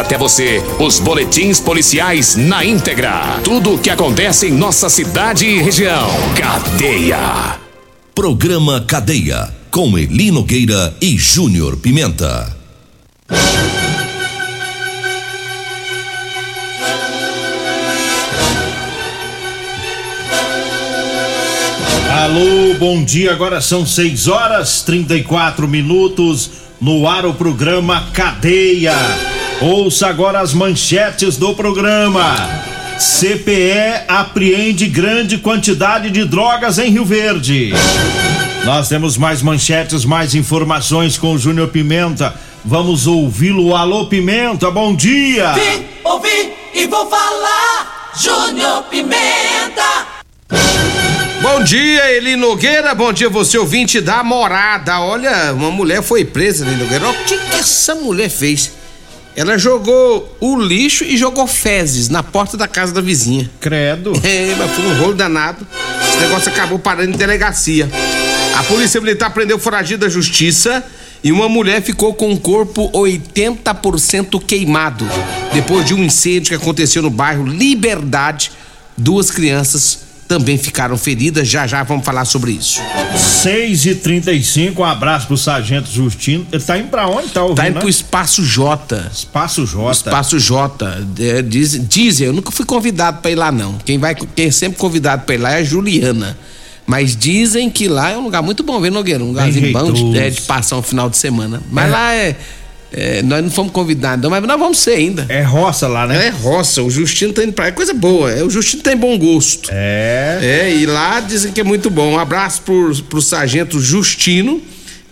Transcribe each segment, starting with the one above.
até você os boletins policiais na íntegra. Tudo o que acontece em nossa cidade e região. Cadeia. Programa Cadeia. Com Eli Nogueira e Júnior Pimenta. Alô, bom dia. Agora são 6 horas 34 minutos no ar o programa Cadeia. Ouça agora as manchetes do programa. CPE apreende grande quantidade de drogas em Rio Verde. Nós temos mais manchetes, mais informações com o Júnior Pimenta. Vamos ouvi-lo. Alô, Pimenta, bom dia. Vim, ouvi e vou falar. Júnior Pimenta. Bom dia, Eli Nogueira. Bom dia, você ouvinte da morada. Olha, uma mulher foi presa, Eli Nogueira. Olha o que, que essa mulher fez. Ela jogou o lixo e jogou fezes na porta da casa da vizinha. Credo. É, mas foi um rolo danado. Esse negócio acabou parando em delegacia. A polícia militar prendeu foragido da justiça e uma mulher ficou com o corpo 80% queimado. Depois de um incêndio que aconteceu no bairro Liberdade, duas crianças também ficaram feridas. Já já vamos falar sobre isso. 6 e 35 um abraço pro Sargento Justino. Ele tá indo pra onde? Tá ouvindo? Tá indo né? pro Espaço J. Espaço J. Espaço J. É, diz, dizem, eu nunca fui convidado pra ir lá, não. Quem vai, quem é sempre convidado pra ir lá é a Juliana. Mas dizem que lá é um lugar muito bom, viu, Nogueira? Um lugarzinho bom de, é, de passar um final de semana. Mas É. lá é, é, Nós não fomos convidados, não, mas nós vamos ser ainda. É roça lá, né? É roça, o Justino tá indo pra lá. É coisa boa. É, o Justino tem bom gosto. É. É, e lá dizem que é muito bom. Um abraço pro, pro sargento Justino,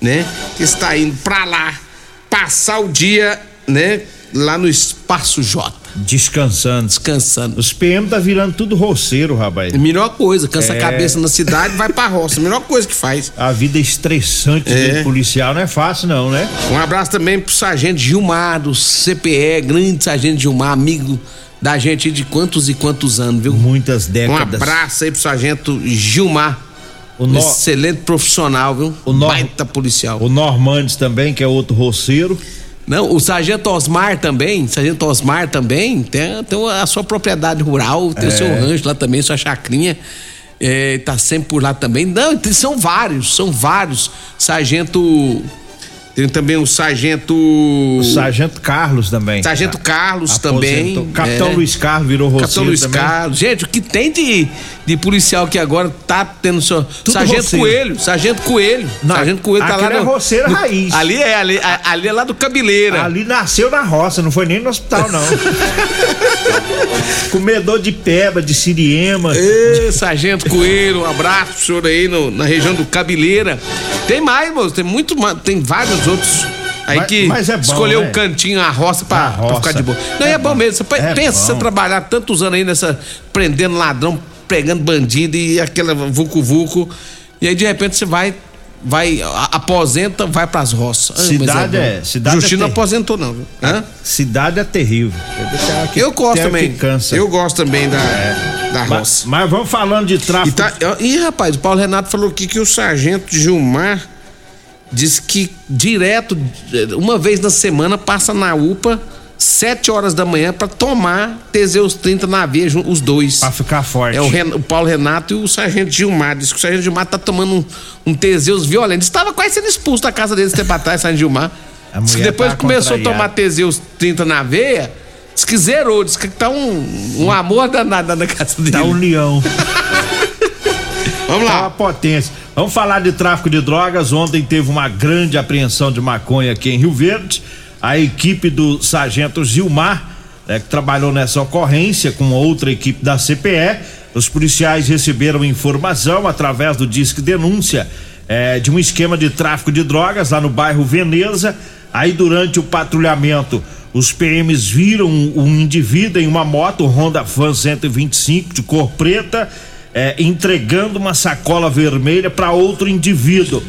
né? Que está indo pra lá passar o dia, né? Lá no Espaço J. Descansando. Descansando. Os PM tá virando tudo roceiro, rapaz. Melhor coisa, cansa É. a cabeça na cidade vai pra roça. Melhor coisa que faz. A vida é estressante É. do policial não é fácil, não, né? Um abraço também pro sargento Gilmar, do CPE, grande sargento Gilmar, amigo da gente de quantos e quantos anos, viu? Muitas Um décadas. abraço aí pro sargento Gilmar. O, no- Excelente profissional, viu? O Nor- Baita policial. o Normandes também, que é outro roceiro. Não, o sargento Osmar também, sargento Osmar também, tem, tem a sua propriedade rural, tem o seu É. rancho lá também, sua chacrinha. É, tá sempre por lá também. Não, são vários, são vários. Sargento. Tem também o sargento. O Sargento Carlos também. Sargento Carlos Aposentou. também. Capitão é. Luiz Carlos virou roceiro Capitão Luiz também. Carlos. Gente, o que tem de, de policial que agora tá tendo seu. Sargento roceiro. Coelho, Sargento Coelho. Não, Sargento Coelho tá lá. é no- roceiro no- raiz. Ali é, ali, a- ali é lá do Cabeleira. Ali nasceu na roça, não foi nem no hospital, não. Comedor de peba, de siriema. Ê, Sargento Coelho, um abraço pro senhor aí no- na região do Cabeleira. Tem mais, moço, tem muito tem vários outros. Aí Mas- que mas é bom, escolheu né? um cantinho, a roça pra, A pra roça. ficar de boa. Não, é, É bom mesmo. Você É pensa você bom. trabalhar tantos anos aí nessa, prendendo ladrão, pegando bandido e aquela vucu-vucu. E aí de repente você vai, vai, aposenta, vai pras roças. Ah, Cidade bom. é- cidade é Justino não ter- aposentou não, viu? Hã? Cidade é terrível. Eu gosto também. que cansa. Eu gosto também da, da Mas, roça. mas vamos falando de E, tráfico. tá, Ih, rapaz, o Paulo Renato falou aqui que o sargento Gilmar disse que direto, eh, uma vez na semana, passa na UPA, sete horas da manhã, pra tomar Teseus 30 na veia, os dois. Pra ficar forte. É o, Ren- o Paulo Renato e o Sargento Gilmar. Diz que o Sargento Gilmar tá tomando um, um Teseus violento. Estava quase sendo expulso da casa dele esse tempo atrás, Sargento Gilmar. Diz que depois tá começou a tomar Teseus 30 na veia, diz que zerou. Diz que tá um, um amor danado na casa dele. Da União. Vamos Tá uma lá. potência. Vamos falar de tráfico de drogas. Ontem teve uma grande apreensão de maconha aqui em Rio Verde. A equipe do sargento Gilmar, né, que trabalhou nessa ocorrência com outra equipe da CPE, os policiais receberam informação através do Disque Denúncia eh, de um esquema de tráfico de drogas lá no bairro Veneza. Aí, durante o patrulhamento, os PMs viram um indivíduo em uma moto Honda Fan 125 de cor preta, é, entregando uma sacola vermelha para outro indivíduo.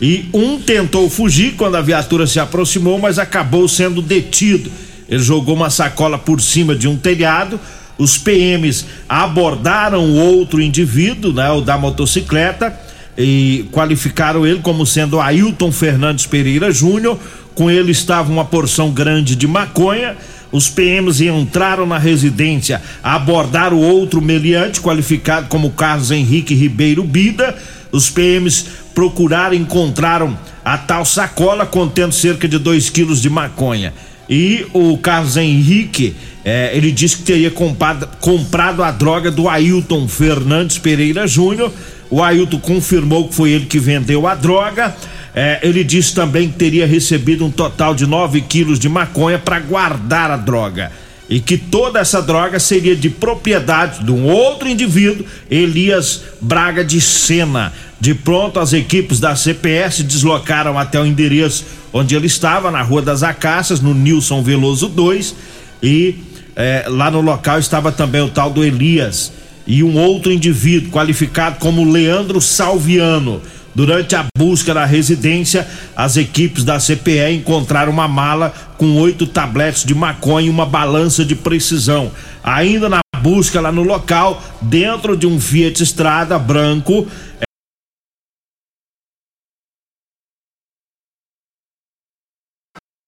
E um tentou fugir quando a viatura se aproximou, mas acabou sendo detido. Ele jogou uma sacola por cima de um telhado. Os PMs abordaram o outro indivíduo, né, o da motocicleta, e qualificaram ele como sendo Ailton Fernandes Pereira Júnior. Com ele estava uma porção grande de maconha. Os PMs entraram na residência, abordaram outro meliante, qualificado como Carlos Henrique Ribeiro Bida. Os PMs procuraram, encontraram a tal sacola contendo cerca de 2 quilos de maconha. E o Carlos Henrique, eh, ele disse que teria comprado, comprado a droga do Ailton Fernandes Pereira Júnior. O Ailton confirmou que foi ele que vendeu a droga. É, ele disse também que teria recebido um total de 9 quilos de maconha para guardar a droga. E que toda essa droga seria de propriedade de um outro indivíduo, Elias Braga de Sena. De pronto, as equipes da CPS deslocaram até o endereço onde ele estava, na Rua das Acácias, no Nilson Veloso 2. E é, lá no local estava também o tal do Elias e um outro indivíduo qualificado como Leandro Salviano. Durante a busca da residência, as equipes da CPE encontraram uma mala com oito tabletes de maconha e uma balança de precisão. Ainda na busca lá no local, dentro de um Fiat Estrada branco,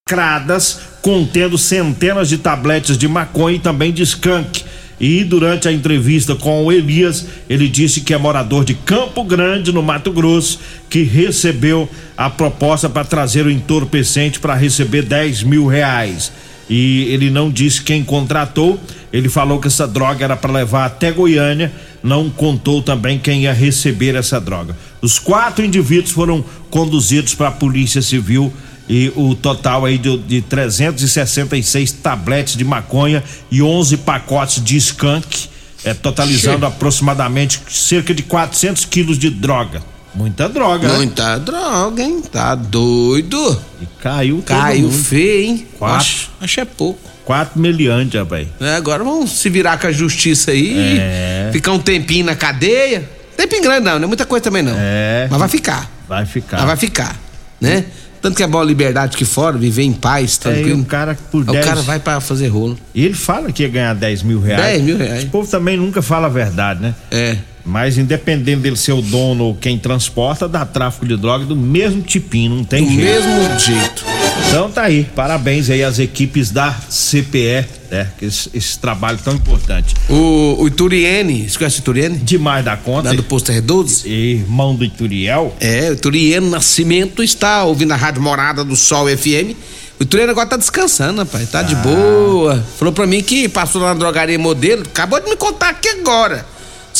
lacradas contendo centenas de tabletes de maconha e também de skunk. E durante a entrevista com o Elias, ele disse que é morador de Campo Grande, no Mato Grosso, que recebeu a proposta para trazer o entorpecente para receber 10 mil reais. E ele não disse quem contratou, ele falou que essa droga era para levar até Goiânia, não contou também quem ia receber essa droga. Os quatro indivíduos foram conduzidos para a Polícia Civil e o total aí de, de 366 tabletes de maconha e 11 pacotes de skunk, é, totalizando aproximadamente cerca de 400 quilos de droga. Muita droga, né? Muita né? droga, hein? Tá doido? E caiu Caiu feio, hein? Quatro, acho, acho é pouco. 4 milhões, rapaz. É, agora vamos se virar com a justiça aí, é. ficar um tempinho na cadeia. Tempinho grande não, não é muita coisa também não. É. Mas vai ficar. Vai ficar. Mas vai ficar, né? Tanto que é boa liberdade aqui fora, viver em paz, tranquilo. É, o cara por 10... O cara vai para fazer rolo. E ele fala que ia ganhar 10 mil reais. 10 mil reais. O povo também nunca fala a verdade, né? É. Mas independente dele ser o dono ou quem transporta, dá tráfico de droga do mesmo tipinho, não tem do jeito. Do mesmo jeito. Então tá aí, parabéns aí às equipes da CPE, né? Esse, esse trabalho tão importante. O, o Ituriene, você conhece o Ituriene? Demais da conta. Lá do Posto R12? Irmão do Ituriel. É, o Ituriene Nascimento está ouvindo a Rádio Morada do Sol FM. O Ituriene agora tá descansando, rapaz, tá ah. de boa. Falou pra mim que passou na drogaria modelo, acabou de me contar aqui agora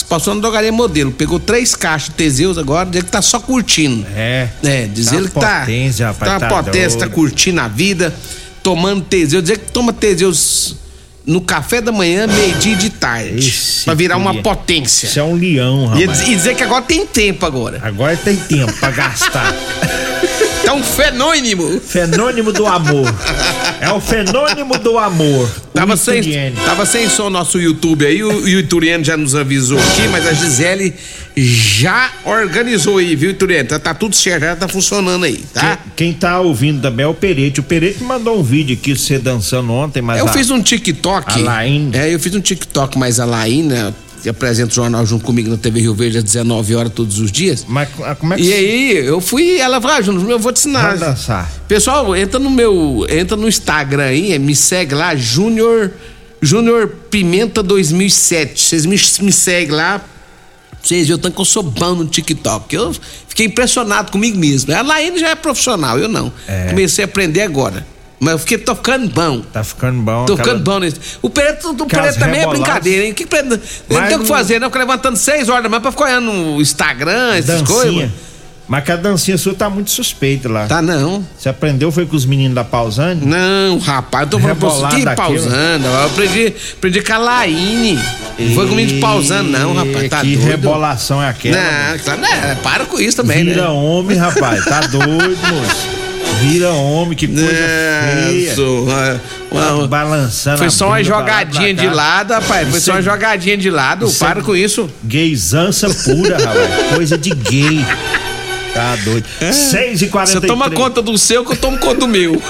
passou na drogaria modelo, pegou três caixas de Teseus agora, diz que tá só curtindo. É. É, diz tá ele que tá. Potência, rapaz, tá, tá potência, tá curtindo a vida, tomando Teseus. Dizer que toma Teseus no café da manhã, meio-dia e de tarde. Esse pra virar uma potência. Isso é um leão, rapaz. E dizer que agora tem tempo agora. Agora tem tempo pra gastar. É um fenônimo. Fenônimo do amor. É o fenônimo do amor. Tava sem, tava sem som nosso YouTube aí, o, o Ituriano já nos avisou aqui, mas a Gisele já organizou aí, viu, Ituriano? Tá, tá, tudo certo, já tá funcionando aí, tá? Quem, quem tá ouvindo também é o Perete. O Perete mandou um vídeo aqui, você dançando ontem, mas. Eu a, fiz um TikTok. A Laíne. É, eu fiz um TikTok, mas a Laíne, né, que apresenta o jornal junto comigo na TV Rio Verde às 19 horas todos os dias. Mas ah, como é que E aí, eu fui, ela falou, ah, Júnior, eu vou te ensinar. Vai dançar. Pessoal, entra no meu, entra no Instagram aí, me segue lá, Júnior Júnior Pimenta 2007. Vocês me, me seguem lá. Vocês viram tanto que eu sou bom no TikTok. Eu fiquei impressionado comigo mesmo. A Laine já é profissional, eu não. É. Comecei a aprender agora. Mas eu fiquei, tô ficando bom. Tá ficando bom. Tô ficando bom nisso. O Pereira, o Pereira também é brincadeira, hein? Que, Pereira, não tem o que fazer, não. Ficar levantando seis horas da manhã pra ficar olhando no Instagram, essas dancinha. coisas. Mas que a dancinha sua tá muito suspeita lá. Tá não. Você aprendeu foi com os meninos da Pausane? Não, rapaz, eu tô falando pra você. Que Pausane? Eu aprendi, aprendi com a Laine. Não foi com o menino de Pausane, não, rapaz. Tá que doido. rebolação é aquela? Não, claro, né? Para com isso também, Vira né? homem, rapaz. Tá doido, moço. Vira homem, que coisa É, feia. sou, é, uma- Balançando Foi só uma bunda jogadinha de lado, rapaz. Foi Isso só uma é- jogadinha de lado. isso é- Para com isso. Gaysança pura, rapaz. Coisa de gay. Tá doido. 6 e 43 Você toma conta do seu que eu tomo conta do meu.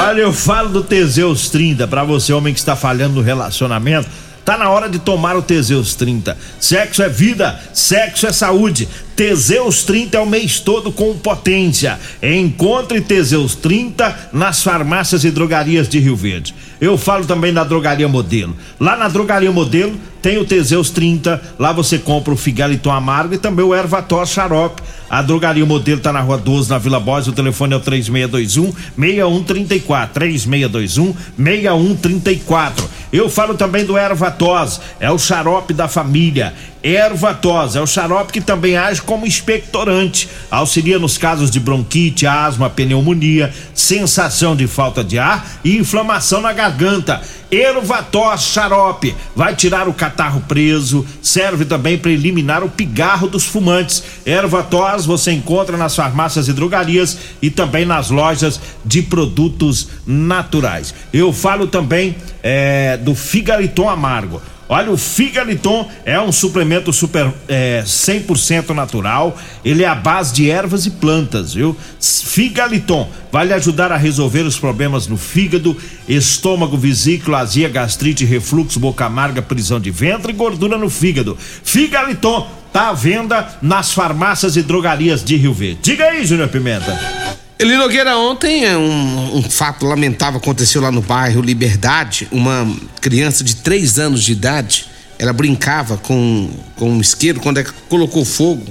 Olha, eu falo do Teseus 30 pra você, homem que está falhando no relacionamento. Tá na hora de tomar o Teseus 30. Sexo é vida, sexo é saúde. Teseus 30 é o mês todo com potência. Encontre Teseus 30 nas farmácias e drogarias de Rio Verde. Eu falo também da Drogaria Modelo. Lá na Drogaria Modelo tem o Teseus 30. Lá você compra o Figaliton Amargo e também o Ervator Xarope. A Drogaria Modelo tá na Rua 12, na Vila Bós. O telefone é o 3621 6134. 3621 6134. Eu falo também do Ervatos. É o xarope da família. Ervatos é o xarope que também age como expectorante. Auxilia nos casos de bronquite, asma, pneumonia, sensação de falta de ar e inflamação na garganta. Ervatos xarope vai tirar o catarro preso, serve também para eliminar o pigarro dos fumantes. Ervatos você encontra nas farmácias e drogarias e também nas lojas de produtos naturais. Eu falo também é, do Figaliton Amargo. Olha, o Figaliton é um suplemento super é, 100% natural. Ele é a base de ervas e plantas, viu? Figaliton vai lhe ajudar a resolver os problemas no fígado, estômago, vesícula, azia, gastrite, refluxo, boca amarga, prisão de ventre e gordura no fígado. Figaliton tá à venda nas farmácias e drogarias de Rio Verde. Diga aí, Júnior Pimenta. Eli Nogueira, ontem é um, um fato lamentável aconteceu lá no bairro Liberdade. Uma criança de 3 anos de idade, ela brincava com, com um isqueiro quando ela colocou fogo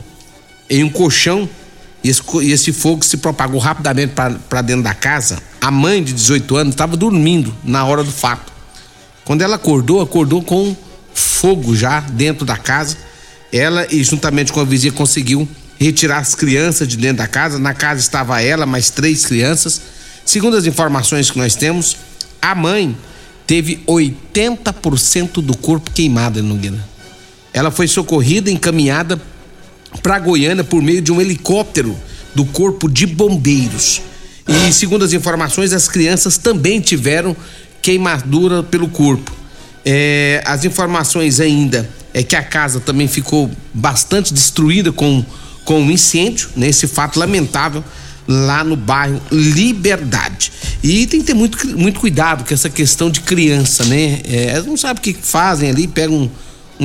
em um colchão e esse, e esse fogo se propagou rapidamente para dentro da casa. A mãe de 18 anos estava dormindo na hora do fato. Quando ela acordou, acordou com fogo já dentro da casa. Ela e juntamente com a vizinha conseguiu retirar as crianças de dentro da casa. Na casa estava ela, mais três crianças. Segundo as informações que nós temos, a mãe teve 80% do corpo queimado, Nogueira. Ela foi socorrida, encaminhada para Goiânia por meio de um helicóptero do Corpo de Bombeiros. E segundo as informações, as crianças também tiveram queimadura pelo corpo. É, as informações ainda é que a casa também ficou bastante destruída com com um incêndio, nesse fato lamentável lá no bairro Liberdade. E tem que ter muito, muito cuidado com essa questão de criança, né? É, elas não sabem o que fazem ali, pegam um,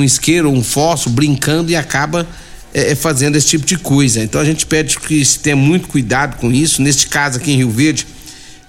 um isqueiro, um fósforo, brincando e acaba é, fazendo esse tipo de coisa. Então a gente pede que se tenha muito cuidado com isso. Neste caso aqui em Rio Verde,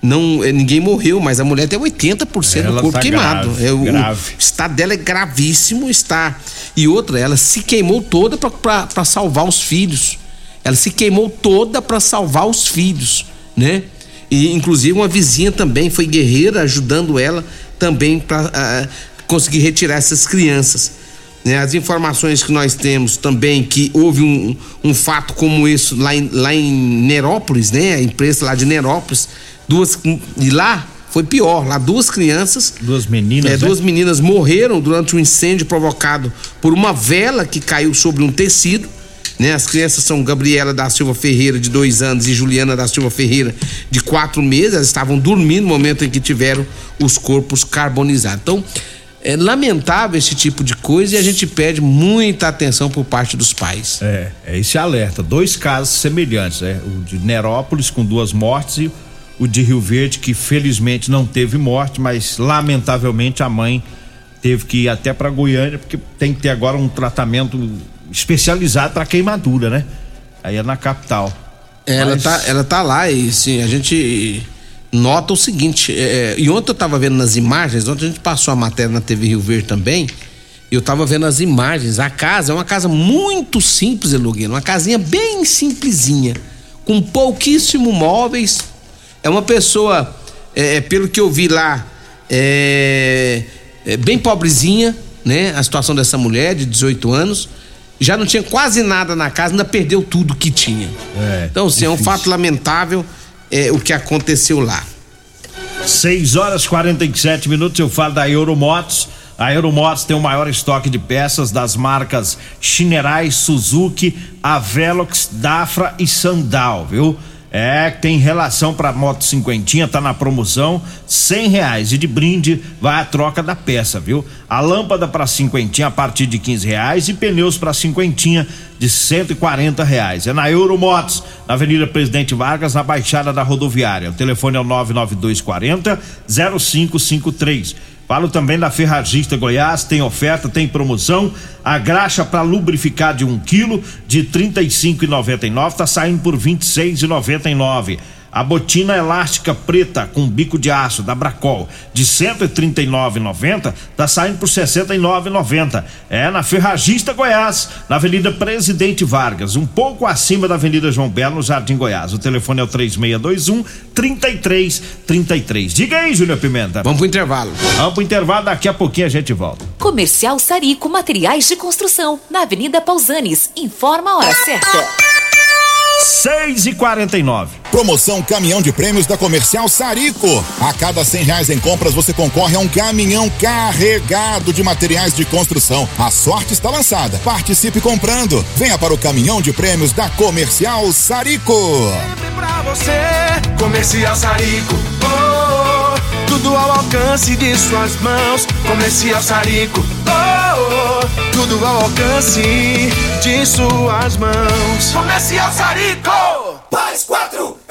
não, é, ninguém morreu, mas a mulher tem 80% Ela do corpo tá queimado. grave, é, o, grave. o estado dela é gravíssimo, está. E outra, ela se queimou toda para salvar os filhos. Ela se queimou toda para salvar os filhos, né? E inclusive uma vizinha também foi guerreira ajudando ela também para conseguir retirar essas crianças. Né? As informações que nós temos também que houve um, um fato como isso lá em, lá em Nerópolis, né? A imprensa lá de Nerópolis, duas e lá foi pior, lá duas crianças Duas meninas, é, né? duas meninas morreram durante um incêndio provocado por uma vela que caiu sobre um tecido. Né? As crianças são Gabriela da Silva Ferreira, de dois anos, e Juliana da Silva Ferreira, de quatro meses. Elas estavam dormindo no momento em que tiveram os corpos carbonizados. Então, é lamentável esse tipo de coisa e a gente pede muita atenção por parte dos pais. É, é esse alerta. Dois casos semelhantes, né? O de Nerópolis com duas mortes e o de Rio Verde, que felizmente não teve morte, mas lamentavelmente a mãe teve que ir até para Goiânia, porque tem que ter agora um tratamento especializado para queimadura, né? Aí é na capital. Ela, Mas- tá, ela tá lá e sim, a gente nota o seguinte, é, e ontem eu tava vendo nas imagens, ontem a gente passou a matéria na TV Rio Verde também, eu tava vendo as imagens, a casa é uma casa muito simples, Elogueiro, uma casinha bem simplesinha, com pouquíssimo móveis, é uma pessoa, é, pelo que eu vi lá, é, é bem pobrezinha, né, a situação dessa mulher de 18 anos, já não tinha quase nada na casa, ainda perdeu tudo que tinha. É, então, sim, é um fato lamentável é, o que aconteceu lá. 6 horas 47 minutos, eu falo da Euromotos. A Euromotos tem o maior estoque de peças das marcas Shinerai, Suzuki, Avelox, Dafra e Sandal, viu? É, tem relação para moto cinquentinha, tá na promoção, cem reais e de brinde vai a troca da peça, viu? A lâmpada para cinquentinha a partir de quinze reais e pneus para cinquentinha de cento e quarenta reais. É na Euromotos, na Avenida Presidente Vargas, na Baixada da Rodoviária. O telefone é o nove nove dois quarenta zero cinco cinco três. Falo também da Ferragista Goiás, tem oferta, tem promoção. A graxa para lubrificar de um quilo de R$ 35,99 está saindo por R$ 26,99. A botina elástica preta com bico de aço da Bracol de 139,90 tá saindo por 69,90. É na Ferragista Goiás, na Avenida Presidente Vargas, um pouco acima da Avenida João Belo, no Jardim Goiás. O telefone é o 3621 3333. Diga aí, Júnior Pimenta. Vamos pro intervalo. Vamos pro intervalo, daqui a pouquinho a gente volta. Comercial Sarico Materiais de Construção, na Avenida Pausanes. Informa a hora certa. 6 e 49 Promoção Caminhão de Prêmios da Comercial Sarico. A cada cem reais em compras você concorre a um caminhão carregado de materiais de construção. A sorte está lançada. Participe comprando. Venha para o Caminhão de Prêmios da Comercial Sarico. Sempre pra você, Comercial Sarico. Oh, oh, tudo ao alcance de suas mãos. Comercial Sarico. Oh, tudo ao alcance de suas mãos. Comercial Sarico. Mais quatro é 44.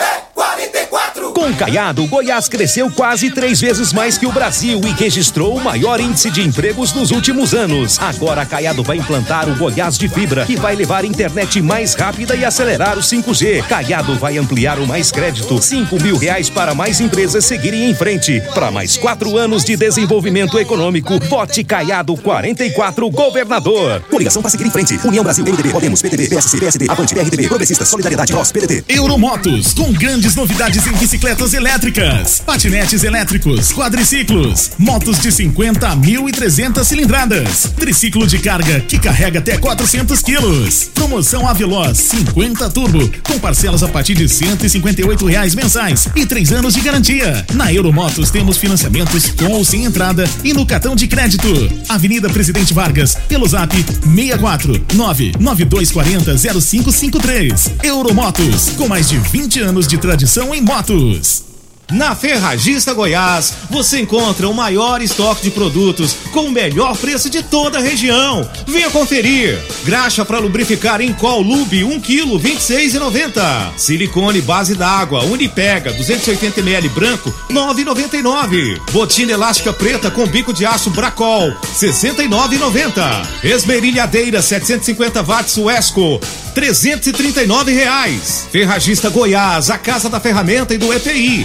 Com Caiado, Goiás cresceu quase três vezes mais que o Brasil e registrou o maior índice de empregos nos últimos anos. Agora, Caiado vai implantar o Goiás de Fibra, que vai levar internet mais rápida e acelerar o 5G. Caiado vai ampliar o Mais Crédito, 5 mil reais para mais empresas seguirem em frente. Para mais quatro anos de desenvolvimento econômico, vote Caiado 44 Governador. Coligação para seguir em frente. União Brasil, MDB, Podemos, PTB, PSC, PSD, Avante, PRTB, Progressistas, Solidariedade, Nós, PDT. Euromotos, com grandes novidades em bicicletas elétricas, patinetes elétricos, quadriciclos, motos de 50 a 1.300 cilindradas, triciclo de carga que carrega até 400 quilos. Promoção Aveloz 50 Turbo, com parcelas a partir de 158 reais mensais e três anos de garantia. Na Euromotos temos financiamentos com ou sem entrada e no cartão de crédito. Avenida Presidente Vargas, pelo zap 64 99240 0553. Euromotos, com mais de 20 anos de tradição em motos. News. Na Ferragista Goiás, você encontra o maior estoque de produtos com o melhor preço de toda a região. Venha conferir. Graxa para lubrificar em Col Lube 1 kg 26,90. Silicone base d'água Unipega 280 ml branco 9,99. Botina elástica preta com bico de aço Bracol 69,90. Esmerilhadeira 750 watts Wesco 339 reais. Ferragista Goiás, a casa da ferramenta e do EPI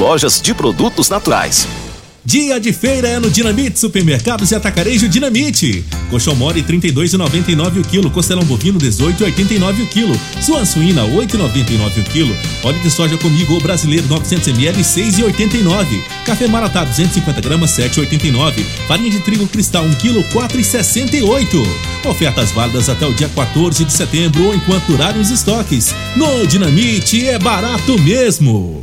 lojas de produtos naturais. Dia de feira é no Dinamite Supermercados e Atacarejo Dinamite. Coxão mole 32,99 o quilo, costelão bovino 18,89 o quilo, suan suína 8,99 o quilo, óleo de soja comigo ou brasileiro 900 ml 6,89, café maratá 250 gramas 7,89, farinha de trigo cristal 1 quilo 4,68. Ofertas válidas até o dia 14 de setembro ou enquanto durarem os estoques. No Dinamite é barato mesmo.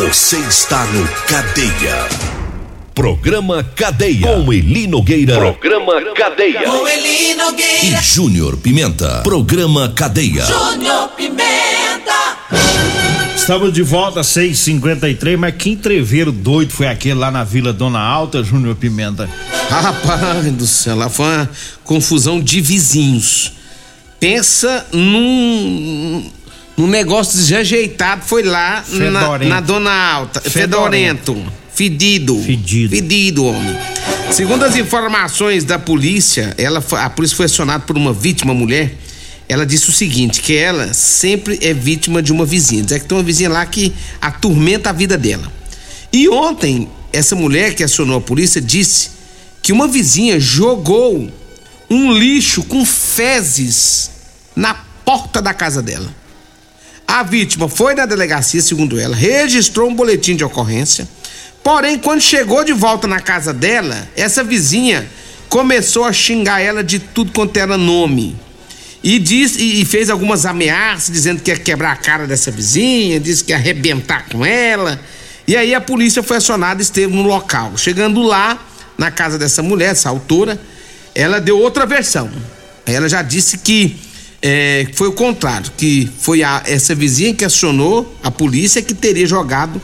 Você está no Cadeia. Programa Cadeia. Com Eli Nogueira. Programa Cadeia. Com Eli Nogueira. E Júnior Pimenta. Programa Cadeia. Júnior Pimenta. Estamos de volta, 6h53, mas que entreveiro doido foi aquele lá na Vila Dona Alta, Júnior Pimenta? Rapaz do céu, lá foi uma confusão de vizinhos. Pensa num, num negócio desajeitado, foi lá na, Fedorento. na Dona Alta. Fedorento. Fedorento. Fedido. Fedido. Fedido, homem. Segundo as informações da polícia, ela, a polícia foi acionada por uma vítima mulher. Ela disse o seguinte: que ela sempre é vítima de uma vizinha. Diz que tem uma vizinha lá que atormenta a vida dela. E ontem, essa mulher que acionou a polícia disse que uma vizinha jogou um lixo com fezes na porta da casa dela. A vítima foi na delegacia, segundo ela, registrou um boletim de ocorrência. Porém, quando chegou de volta na casa dela, essa vizinha começou a xingar ela de tudo quanto era nome. E, diz, e, e fez algumas ameaças, dizendo que ia quebrar a cara dessa vizinha, disse que ia arrebentar com ela. E aí a polícia foi acionada e esteve no local. Chegando lá, na casa dessa mulher, essa autora, ela deu outra versão. Ela já disse que é, foi o contrário, que foi a- essa vizinha que acionou a polícia que teria jogado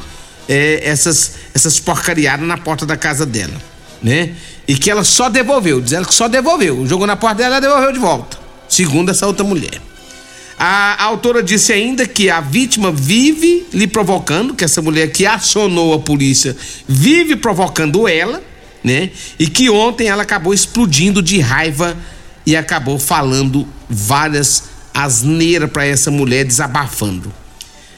é, essas, essas porcariadas na porta da casa dela, né? E que ela só devolveu, diz ela que só devolveu. Jogou na porta dela e devolveu de volta, segundo essa outra mulher. A, a autora disse ainda que a vítima vive lhe provocando, que essa mulher que acionou a polícia vive provocando ela, né? E que ontem ela acabou explodindo de raiva e acabou falando várias asneiras para essa mulher, desabafando.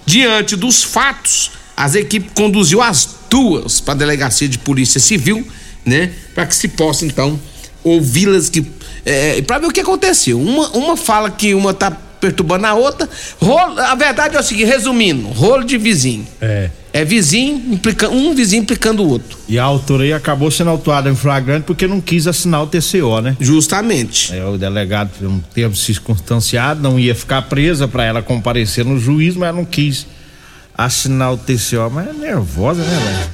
Diante dos fatos, as equipes conduziu as duas para a delegacia de polícia civil, né? Para que se possa então ouvi-las que é, para ver o que aconteceu. Uma, uma fala que uma tá perturbando a outra. Rolo, a verdade é o seguinte, resumindo, rolo de vizinho. É. É vizinho implicando um vizinho implicando o outro. E a autora aí acabou sendo autuada em flagrante porque não quis assinar o TCO, né? Justamente. É, o delegado, um termo circunstanciado, não ia ficar presa para ela comparecer no juiz, mas ela não quis assinar o TCO. Mas é nervosa, né, velho?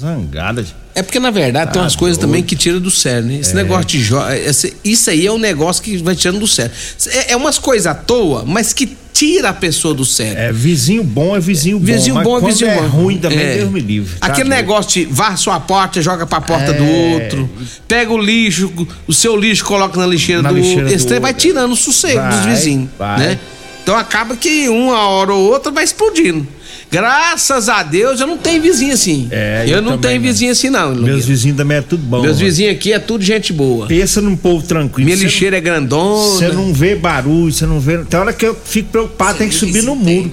Zangada. É porque, na verdade, tem umas coisas doido. também que tira do sério, né? Esse É. negócio de jo... esse- Isso aí é um negócio que vai tirando do sério. É, é umas coisas à toa, mas que tira a pessoa do sério. É, vizinho bom é vizinho bom. Vizinho bom é vizinho é bom. ruim também, É. Deus me livre. tá Aquele doido. negócio de varra sua porta, joga pra porta do É. outro, pega o lixo, o seu lixo coloca na lixeira Na do lixeira outro. Esse do trem vai outro. tirando o sossego dos Vai, vizinhos, vai. né? Então acaba que uma hora ou outra vai explodindo. Graças a Deus eu não tenho vizinho assim. É, eu, eu não tenho não. vizinho assim não. Meus vizinhos também é tudo bom. Meus mano. vizinhos aqui é tudo gente boa. Pensa num povo tranquilo. Minha não- lixeira é grandona. Você não vê barulho, você não vê. Tem hora que eu fico preocupado, tem que subir no muro.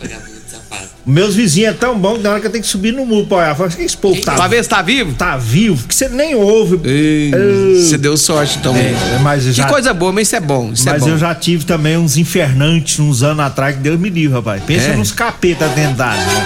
Meus vizinhos é tão bom que na hora que eu tenho que subir no muro pra olhar, fala, "Que esse povo tá, Pra ver se tá vivo? tá vivo, que você nem ouve. Você deu sorte então. É, mas eu que já- coisa boa, mas isso é bom. Isso Mas é bom. eu já tive também uns infernantes uns anos atrás, que Deus me livre, rapaz. Pensa É. nos capeta dendados, né?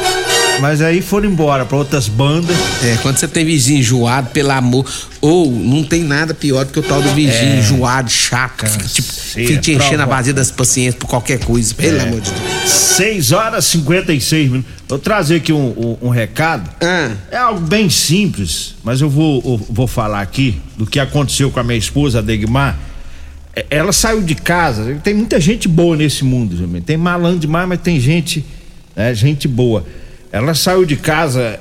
Mas aí foram embora pra outras bandas. É, quando você tem vizinho enjoado, pelo amor. Ou não tem nada pior do que o tal do vizinho É. enjoado, chato, fica, tipo, fica te enchendo a vazia das paciências por qualquer coisa. Pelo É. amor de Deus. 6 horas e 56 minutos. Vou trazer aqui um, um- um recado. Ah, É algo bem simples, mas eu vou, eu vou falar aqui do que aconteceu com a minha esposa, a Degmar. É, Ela saiu de casa, tem muita gente boa nesse mundo, também. tem malandro demais, mas tem gente, né, gente boa. Ela saiu de casa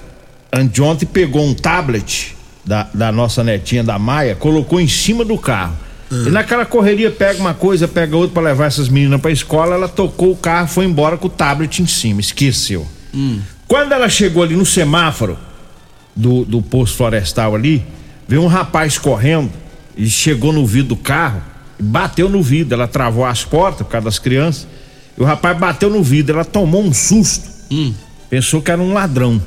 anteontem pegou um tablet da, da nossa netinha da Maia, colocou em cima do carro. E naquela correria pega uma coisa, pega outra pra levar essas meninas pra escola, ela tocou o carro, foi embora com o tablet em cima, esqueceu. Quando ela chegou ali no semáforo do, do posto florestal ali, veio um rapaz correndo e chegou no vidro do carro e bateu no vidro. Ela travou as portas por causa das crianças. E o rapaz bateu no vidro, ela tomou um susto. Pensou que era um ladrão.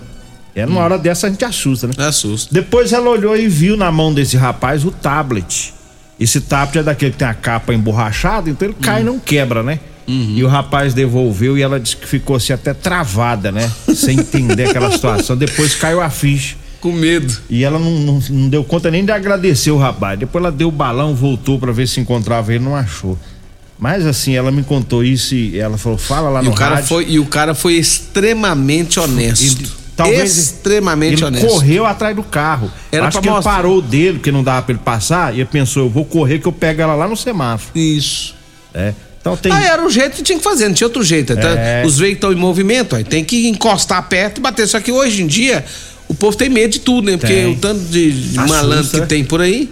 É numa hora dessa a gente assusta, né? Assusta. Depois ela olhou e viu na mão desse rapaz o tablet. Esse tablet é daquele que tem a capa emborrachada, então ele cai e não quebra, né? E o rapaz devolveu e ela disse que ficou assim até travada, né? Sem entender aquela situação. Depois caiu a ficha. Com medo. E ela não, não, não deu conta nem de agradecer o rapaz. Depois ela deu o balão, voltou pra ver se encontrava ele, não achou. Mas assim, ela me contou isso e ela falou: fala lá E no o, cara rádio. foi, e o cara foi extremamente honesto. E talvez extremamente ele honesto. correu atrás do carro. Era Acho que ele mostrar. parou dele, porque não dava pra ele passar, e ele pensou, eu vou correr que eu pego ela lá no semáforo. Isso. É. Então tem. Ah, era o jeito que tinha que fazer, não tinha outro jeito. Então, É. Os veículos estão em movimento, aí tem que encostar perto e bater. Só que hoje em dia, o povo tem medo de tudo, né? Porque Tem. o tanto de, de malandro que né? tem por aí.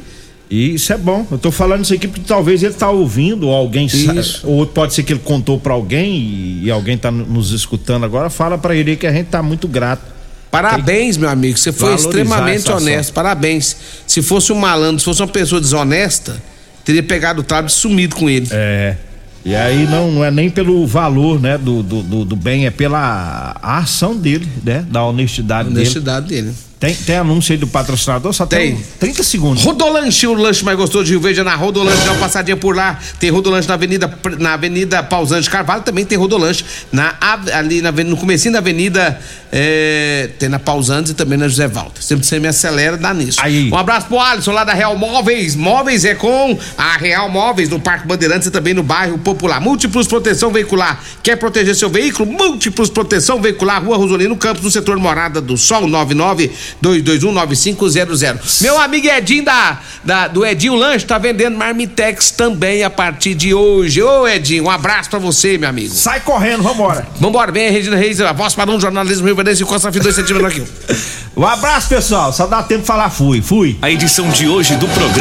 E isso é bom. Eu tô falando isso aqui porque talvez ele tá ouvindo, ou alguém sa- Isso. ou pode ser que ele contou pra alguém e, e alguém tá nos escutando agora, fala pra ele que a gente tá muito grato. Parabéns, meu amigo. Você foi extremamente honesto. Parabéns. Se fosse um malandro, se fosse uma pessoa desonesta, teria pegado o trabalho e sumido com ele. É. E aí não, não é nem pelo valor, né, do, do, do, do bem, é pela ação dele, né, da honestidade, dele. Honestidade dele. Tem, tem anúncio aí do patrocinador? Só tem, Tem. 30 segundos. Rodolanche, o lanche mais gostoso de Rio Verde é na Rodolanche, dá uma passadinha por lá. Tem Rodolanche na Avenida, na Avenida Pausante Carvalho, também tem Rodolanche na, ali na, no comecinho da Avenida, é, tem na Pausantes e também na José Walter. Sempre você me acelera, dá nisso. Um abraço pro Alisson lá da Real Móveis. Móveis é com a Real Móveis no Parque Bandeirantes e também no bairro Popular. Múltiplos Proteção Veicular. Quer proteger seu veículo? Múltiplos Proteção Veicular, Rua Rosolino Campos, no setor Morada do Sol, 992219500. Meu amigo Edinho da, da- do Edinho Lanche tá vendendo Marmitex também a partir de hoje. Ô Edinho, um abraço pra você, meu amigo. Sai correndo, vambora. Vambora, vem a Regina Reis, a voz para um jornalismo Rio Verdense e Costa Fim 2 centímetros aqui. Um abraço, pessoal. Só dá tempo de falar fui. Fui. A edição de hoje do programa